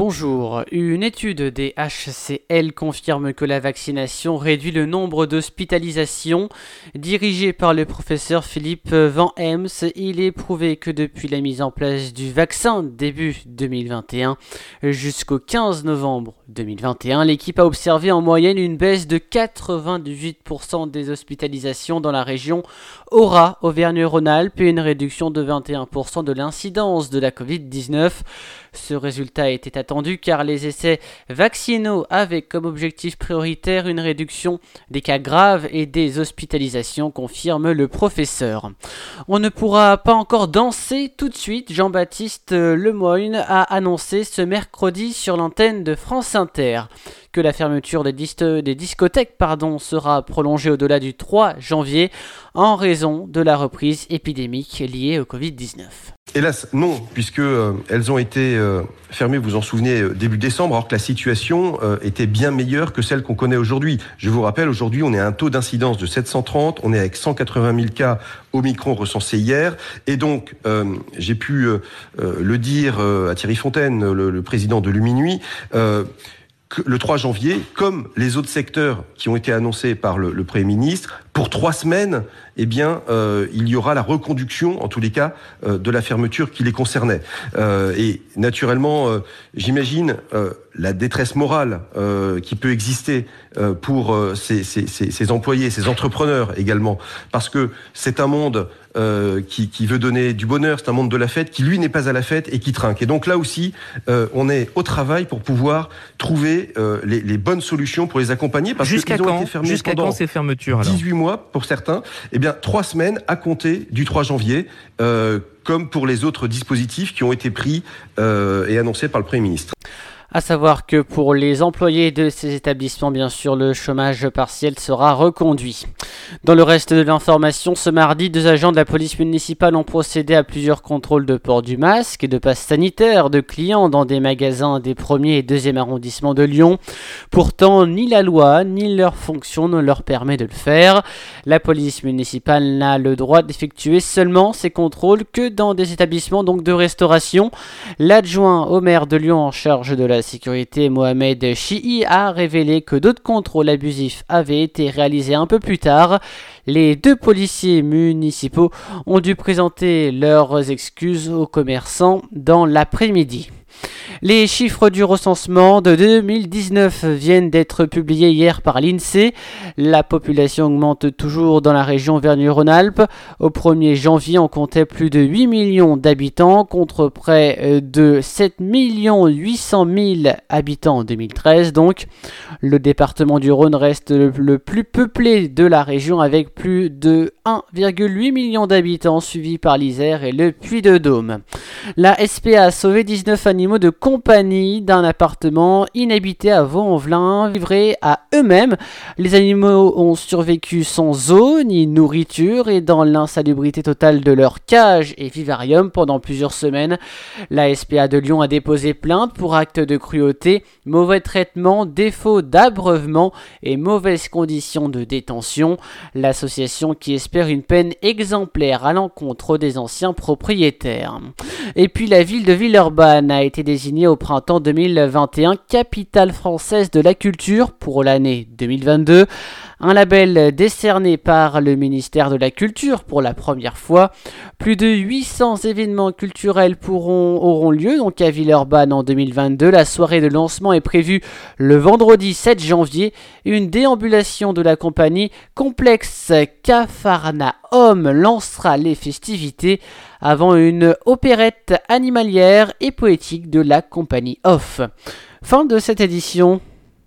Bonjour. Une étude des HCL confirme que la vaccination réduit le nombre d'hospitalisations. Dirigée par le professeur Philippe Van Hems, il est prouvé que depuis la mise en place du vaccin début 2021 jusqu'au 15 novembre 2021, l'équipe a observé en moyenne une baisse de 98% des hospitalisations dans la région Aura, Auvergne-Rhône-Alpes et une réduction de 21% de l'incidence de la Covid-19. Ce résultat était attendu car les essais vaccinaux avaient comme objectif prioritaire une réduction des cas graves et des hospitalisations, confirme le professeur. On ne pourra pas encore danser tout de suite. Jean-Baptiste Lemoyne a annoncé ce mercredi sur l'antenne de France Inter que la fermeture des, discothèques sera prolongée au-delà du 3 janvier en raison de la reprise épidémique liée au Covid-19. Hélas, non, puisque euh, elles ont été euh, fermées, vous en souvenez, euh, début décembre, alors que la situation était bien meilleure que celle qu'on connaît aujourd'hui. Je vous rappelle, aujourd'hui, on est à un taux d'incidence de 730, on est avec 180 000 cas Omicron recensés hier, et donc j'ai pu le dire à Thierry Fontaine, le, président de Luminuit le 3 janvier, comme les autres secteurs qui ont été annoncés par le, Premier ministre, pour trois semaines, eh bien, euh, il y aura la reconduction, en tous les cas, euh, de la fermeture qui les concernait. Euh, et naturellement, j'imagine la détresse morale qui peut exister pour ces, ces, ces, employés, ces entrepreneurs également, parce que c'est un monde qui, qui, veut donner du bonheur, c'est un monde de la fête qui lui n'est pas à la fête et qui trinque. Et donc là aussi, on est au travail pour pouvoir trouver les, les, bonnes solutions pour les accompagner parce qu'ils ont été fermés pendant quand ces fermetures 18 mois pour certains, eh bien trois semaines à compter du 3 janvier, euh, comme pour les autres dispositifs qui ont été pris euh, et annoncés par le Premier ministre. À savoir que pour les employés de ces établissements, bien sûr, le chômage partiel sera reconduit. Dans le reste de l'information, ce mardi, deux agents de la police municipale ont procédé à plusieurs contrôles de port du masque et de passe sanitaire de clients dans des magasins des premiers et deuxième arrondissements de Lyon. Pourtant, ni la loi ni leur fonction ne leur permet de le faire. La police municipale n'a le droit d'effectuer seulement ces contrôles que dans des établissements donc de restauration. L'adjoint au maire de Lyon en charge de la la sécurité Mohamed Chihi a révélé que d'autres contrôles abusifs avaient été réalisés un peu plus tard. Les deux policiers municipaux ont dû présenter leurs excuses aux commerçants dans l'après-midi. Les chiffres du recensement de 2019 viennent d'être publiés hier par l'INSEE. La population augmente toujours dans la région Auvergne-Rhône-Alpes. Au 1er janvier, on comptait plus de 8 millions d'habitants contre près de 7 800 000 habitants en 2013. Donc, le département du Rhône reste le plus peuplé de la région avec plus de 1,8 million d'habitants suivi par l'Isère et le Puy-de-Dôme. La SPA a sauvé 19 animaux de d'un appartement inhabité à Vaux-en-Velin, livré à eux-mêmes. Les animaux ont survécu sans eau ni nourriture et dans l'insalubrité totale de leur cage et vivarium pendant plusieurs semaines. La SPA de Lyon a déposé plainte pour acte de cruauté, mauvais traitement, défaut d'abreuvement et mauvaises conditions de détention. L'association qui espère une peine exemplaire à l'encontre des anciens propriétaires. Et puis la ville de Villeurbanne a été désignée au printemps 2021 capitale française de la culture pour l'année 2022 un label décerné par le ministère de la Culture pour la première fois. Plus de 800 événements culturels pourront, auront lieu donc à Villeurbanne en 2022. La soirée de lancement est prévue le vendredi 7 janvier. Une déambulation de la compagnie Complexe Homme lancera les festivités avant une opérette animalière et poétique de la compagnie Off. Fin de cette édition.